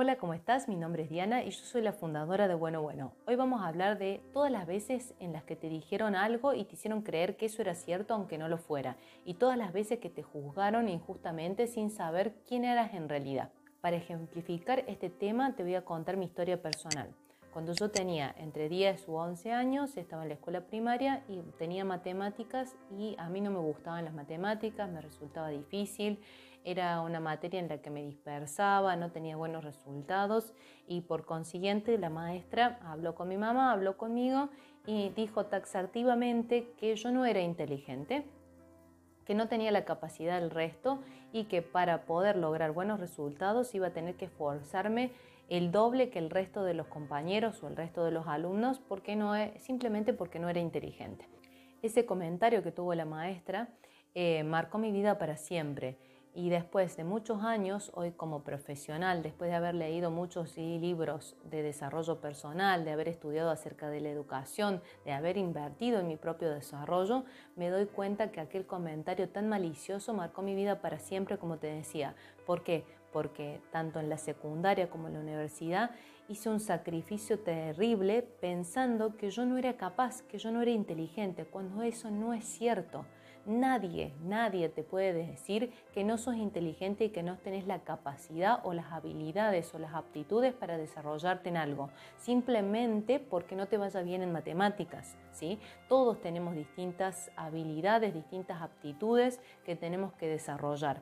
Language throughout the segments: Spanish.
Hola, ¿cómo estás? Mi nombre es Diana y yo soy la fundadora de Bueno Bueno. Hoy vamos a hablar de todas las veces en las que te dijeron algo y te hicieron creer que eso era cierto aunque no lo fuera, y todas las veces que te juzgaron injustamente sin saber quién eras en realidad. Para ejemplificar este tema te voy a contar mi historia personal. Cuando yo tenía entre 10 u 11 años, estaba en la escuela primaria y tenía matemáticas y a mí no me gustaban las matemáticas, me resultaba difícil, era una materia en la que me dispersaba, no tenía buenos resultados y por consiguiente la maestra habló con mi mamá, habló conmigo y dijo taxativamente que yo no era inteligente, que no tenía la capacidad del resto y que para poder lograr buenos resultados iba a tener que esforzarme el doble que el resto de los compañeros o el resto de los alumnos porque no simplemente porque no era inteligente. Ese comentario que tuvo la maestra eh, marcó mi vida para siempre y después de muchos años, hoy como profesional, después de haber leído muchos libros de desarrollo personal, de haber estudiado acerca de la educación, de haber invertido en mi propio desarrollo, me doy cuenta que aquel comentario tan malicioso marcó mi vida para siempre, como te decía. ¿Por qué? Porque tanto en la secundaria como en la universidad hice un sacrificio terrible pensando que yo no era capaz, que yo no era inteligente, cuando eso no es cierto. Nadie, nadie te puede decir que no sos inteligente y que no tenés la capacidad o las habilidades o las aptitudes para desarrollarte en algo, simplemente porque no te vaya bien en matemáticas, ¿sí? Todos tenemos distintas habilidades, distintas aptitudes que tenemos que desarrollar.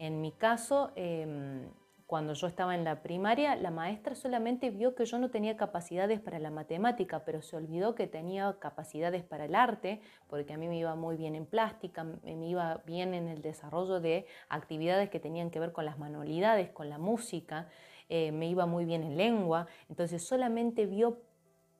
En mi caso, em, cuando yo estaba en la primaria, la maestra solamente vio que yo no tenía capacidades para la matemática, pero se olvidó que tenía capacidades para el arte, porque a mí me iba muy bien en plástica, me iba bien en el desarrollo de actividades que tenían que ver con las manualidades, con la música, eh, me iba muy bien en lengua, entonces solamente vio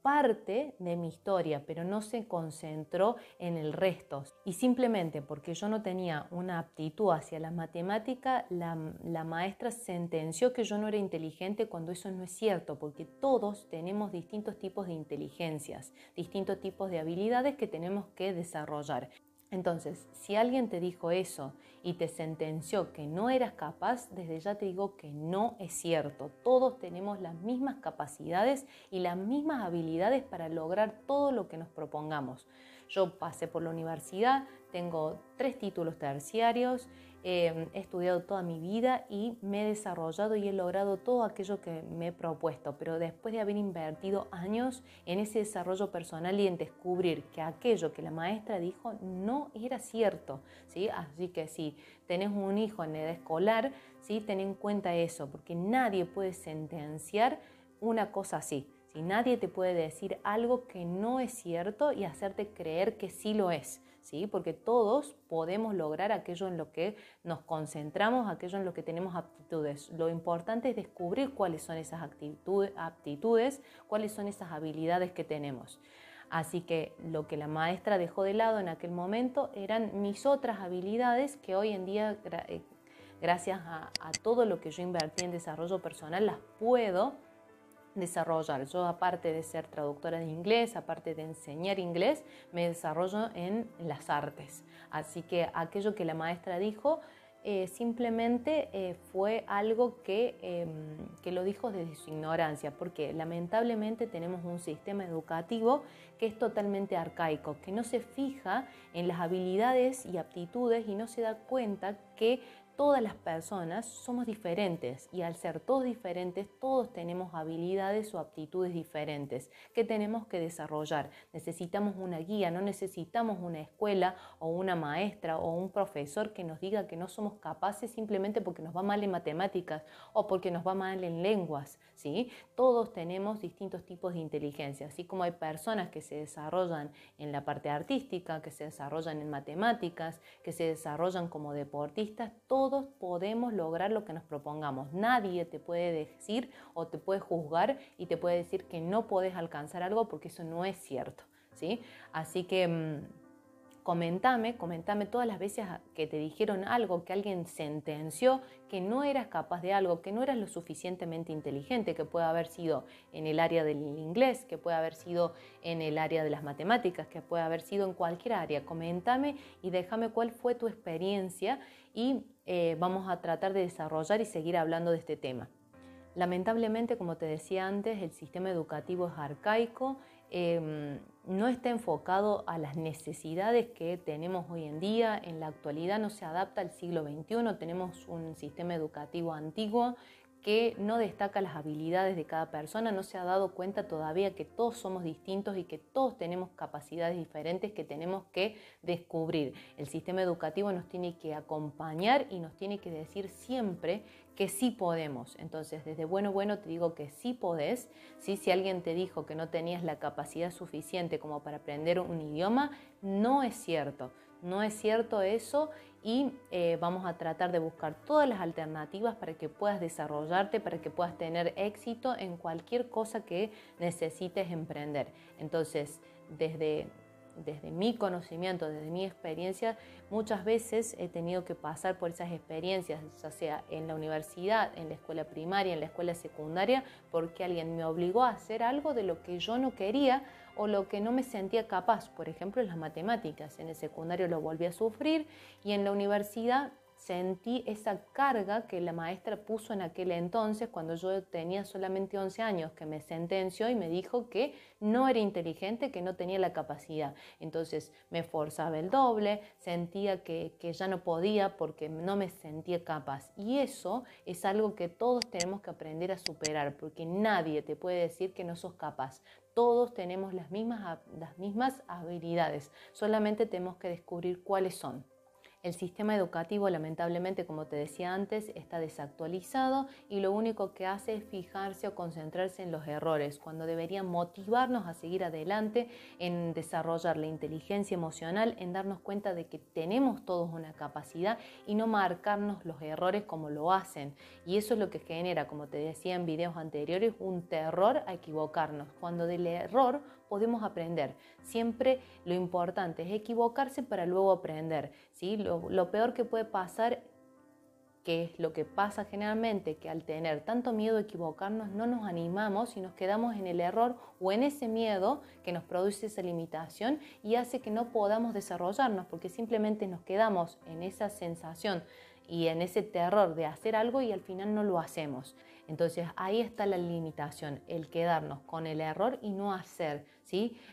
parte de mi historia, pero no se concentró en el resto. Y simplemente porque yo no tenía una aptitud hacia la matemática, la, la maestra sentenció que yo no era inteligente cuando eso no es cierto, porque todos tenemos distintos tipos de inteligencias, distintos tipos de habilidades que tenemos que desarrollar. Entonces, si alguien te dijo eso y te sentenció que no eras capaz, desde ya te digo que no es cierto. Todos tenemos las mismas capacidades y las mismas habilidades para lograr todo lo que nos propongamos. Yo pasé por la universidad, tengo tres títulos terciarios, he estudiado toda mi vida y me he desarrollado y he logrado todo aquello que me he propuesto, pero después de haber invertido años en ese desarrollo personal y en descubrir que aquello que la maestra dijo no era cierto, ¿sí? Así que si tenés un hijo en edad escolar, ¿sí? ten en cuenta eso, porque nadie puede sentenciar una cosa así. Si nadie te puede decir algo que no es cierto y hacerte creer que sí lo es. ¿Sí? porque todos podemos lograr aquello en lo que nos concentramos, aquello en lo que tenemos aptitudes. Lo importante es descubrir cuáles son esas aptitudes, cuáles son esas habilidades que tenemos. Así que lo que la maestra dejó de lado en aquel momento eran mis otras habilidades que hoy en día, eh, gracias a, a todo lo que yo invertí en desarrollo personal, las puedo desarrollar. Yo aparte de ser traductora de inglés, aparte de enseñar inglés, me desarrollo en las artes. Así que aquello que la maestra dijo eh, simplemente eh, fue algo que, em, que, lo dijo desde su ignorancia, porque lamentablemente tenemos un sistema educativo que es totalmente arcaico, que no se fija en las habilidades y aptitudes y no se da cuenta que todas las personas somos diferentes y al ser todos diferentes, todos tenemos habilidades o aptitudes diferentes que tenemos que desarrollar. Necesitamos una guía, no necesitamos una escuela o una maestra o un profesor que nos diga que no somos capaces simplemente porque nos va mal en matemáticas o porque nos va mal en lenguas. ¿Sí? Todos tenemos distintos tipos de inteligencia, así como hay personas que se desarrollan en la parte artística, que se desarrollan en matemáticas, que se desarrollan como deportistas, todos podemos lograr lo que nos propongamos. Nadie te puede decir o te puede juzgar y te puede decir que no puedes alcanzar algo porque eso no es cierto. ¿sí? Así que mm, comentame, comentame todas las veces que te dijeron algo, que alguien sentenció que no eras capaz de algo, que no eras lo suficientemente inteligente, que puede haber sido en el área del inglés, que puede haber sido en el área de las matemáticas, que puede haber sido en cualquier área. Coméntame y déjame cuál fue tu experiencia y eh, vamos a tratar de desarrollar y seguir hablando de este tema. Lamentablemente, como te decía antes, el sistema educativo es arcaico, em, no está enfocado a las necesidades que tenemos hoy en día, en la actualidad no se adapta al siglo XXI, tenemos un sistema educativo antiguo que no destaca las habilidades de cada persona, no se ha dado cuenta todavía que todos somos distintos y que todos tenemos capacidades diferentes que tenemos que descubrir. El sistema educativo nos tiene que acompañar y nos tiene que decir siempre que sí podemos. Entonces, desde bueno, bueno, te digo que sí podés. ¿sí? Si alguien te dijo que no tenías la capacidad suficiente como para aprender un idioma, no es cierto. No es cierto eso y eh, vamos a tratar de buscar todas las alternativas para que puedas desarrollarte, para que puedas tener éxito en cualquier cosa que necesites emprender. Entonces, desde desde mi conocimiento, desde mi experiencia, muchas veces he tenido que pasar por esas experiencias, ya sea en la universidad, en la escuela primaria, en la escuela secundaria, porque alguien me obligó a hacer algo de lo que yo no quería o lo que no me sentía capaz. Por ejemplo, en las matemáticas. En el secundario lo volví a sufrir y en la universidad sentí esa carga que la maestra puso en aquel entonces, cuando yo tenía solamente 11 años, que me sentenció y me dijo que no era inteligente, que no tenía la capacidad. Entonces me forzaba el doble, sentía que, que ya no podía porque no me sentía capaz. Y eso es algo que todos tenemos que aprender a superar, porque nadie te puede decir que no sos capaz. Todos tenemos las mismas, las mismas habilidades, solamente tenemos que descubrir cuáles son. El sistema educativo, lamentablemente, como te decía antes, está desactualizado y lo único que hace es fijarse o concentrarse en los errores, cuando debería motivarnos a seguir adelante, en desarrollar la inteligencia emocional, en darnos cuenta de que tenemos todos una capacidad y no marcarnos los errores como lo hacen. Y eso es lo que genera, como te decía en videos anteriores, un terror a equivocarnos, cuando del error podemos aprender. Siempre lo importante es equivocarse para luego aprender. ¿sí? Lo, peor que puede pasar que es lo que pasa generalmente, que al tener tanto miedo a equivocarnos no nos animamos y nos quedamos en el error o en ese miedo que nos produce esa limitación y hace que no podamos desarrollarnos porque simplemente nos quedamos en esa sensación y en ese terror de hacer algo y al final no lo hacemos. Entonces ahí está la limitación, el quedarnos con el error y no hacer,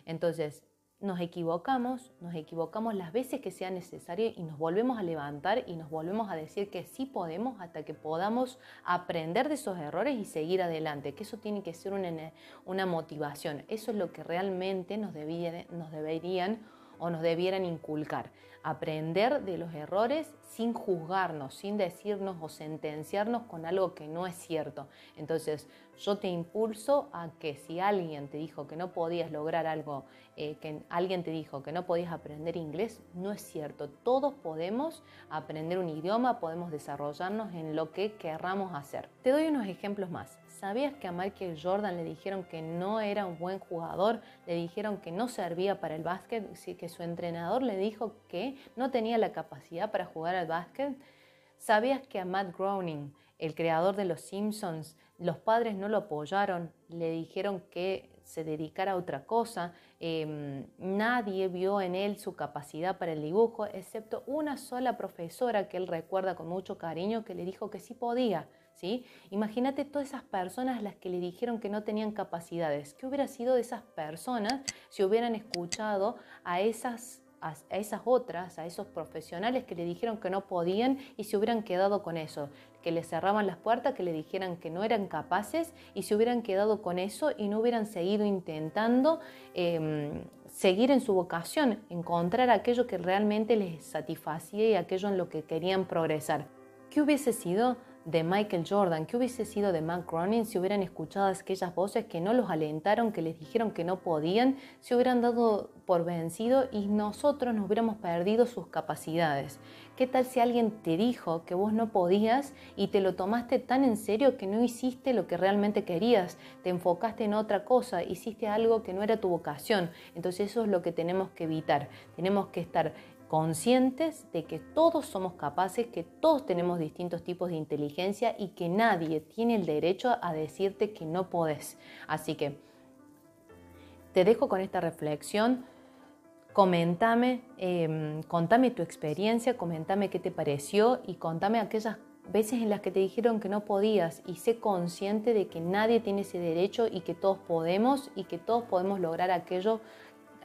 Entonces nos equivocamos, nos equivocamos las veces que sea necesario y nos volvemos a levantar y nos volvemos a decir que sí podemos hasta que podamos aprender de esos errores y seguir adelante, que eso tiene que ser una, una motivación, eso es lo que realmente nos, nos deberían o nos debieran inculcar. Aprender de los errores sin juzgarnos, sin decirnos o sentenciarnos con algo que no es cierto. Entonces, yo te impulso a que si alguien te dijo que no podías lograr algo, eh, que alguien te dijo que no podías aprender inglés, no es cierto. Todos podemos aprender un idioma, podemos desarrollarnos en lo que querramos hacer. Te doy unos ejemplos más. ¿Sabías que a Michael Jordan le dijeron que no era un buen jugador? Le dijeron que no servía para el básquet, que su entrenador le dijo que no tenía la capacidad para jugar al básquet. ¿Sabías que a Matt Groening, el creador de Los Simpsons, los padres no lo apoyaron, le dijeron que se dedicara a otra cosa? Em, nadie vio en él su capacidad para el dibujo, excepto una sola profesora que él recuerda con mucho cariño que le dijo que sí podía. Imagínate todas esas personas las que le dijeron que no tenían capacidades. ¿Qué hubiera sido de esas personas si hubieran escuchado a esas a, esas otras, a esos profesionales que le dijeron que no podían y se hubieran quedado con eso, que le cerraban las puertas, que le dijeran que no eran capaces y se hubieran quedado con eso y no hubieran seguido intentando em, seguir en su vocación, encontrar aquello que realmente les satisfacía y aquello en lo que querían progresar. ¿Qué hubiese sido de Michael Jordan, ¿qué hubiese sido de Matt Cronin si hubieran escuchado aquellas voces que no los alentaron, que les dijeron que no podían, se hubieran dado por vencido y nosotros nos hubiéramos perdido sus capacidades? ¿Qué tal si alguien te dijo que vos no podías y te lo tomaste tan en serio que no hiciste lo que realmente querías? Te enfocaste en otra cosa, hiciste algo que no era tu vocación. Entonces eso es lo que tenemos que evitar. Tenemos que estar conscientes de que todos somos capaces, que todos tenemos distintos tipos de inteligencia y que nadie tiene el derecho a decirte que no podés. Así que te dejo con esta reflexión. Coméntame, em, contame tu experiencia, coméntame qué te pareció y contame aquellas veces en las que te dijeron que no podías y sé consciente de que nadie tiene ese derecho y que todos podemos y que todos podemos lograr aquello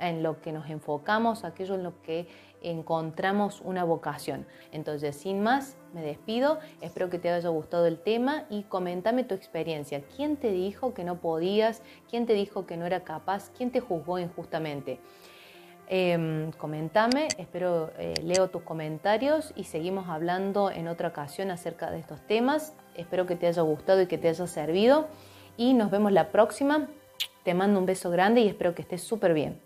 en lo que nos enfocamos, aquello en lo que encontramos una vocación. Entonces, sin más, me despido. Espero que te haya gustado el tema y coméntame tu experiencia. ¿Quién te dijo que no podías? ¿Quién te dijo que no era capaz? ¿Quién te juzgó injustamente? Eh, comentame, espero leo tus comentarios y seguimos hablando en otra ocasión acerca de estos temas. Espero que te haya gustado y que te haya servido y nos vemos la próxima. Te mando un beso grande y espero que estés súper bien.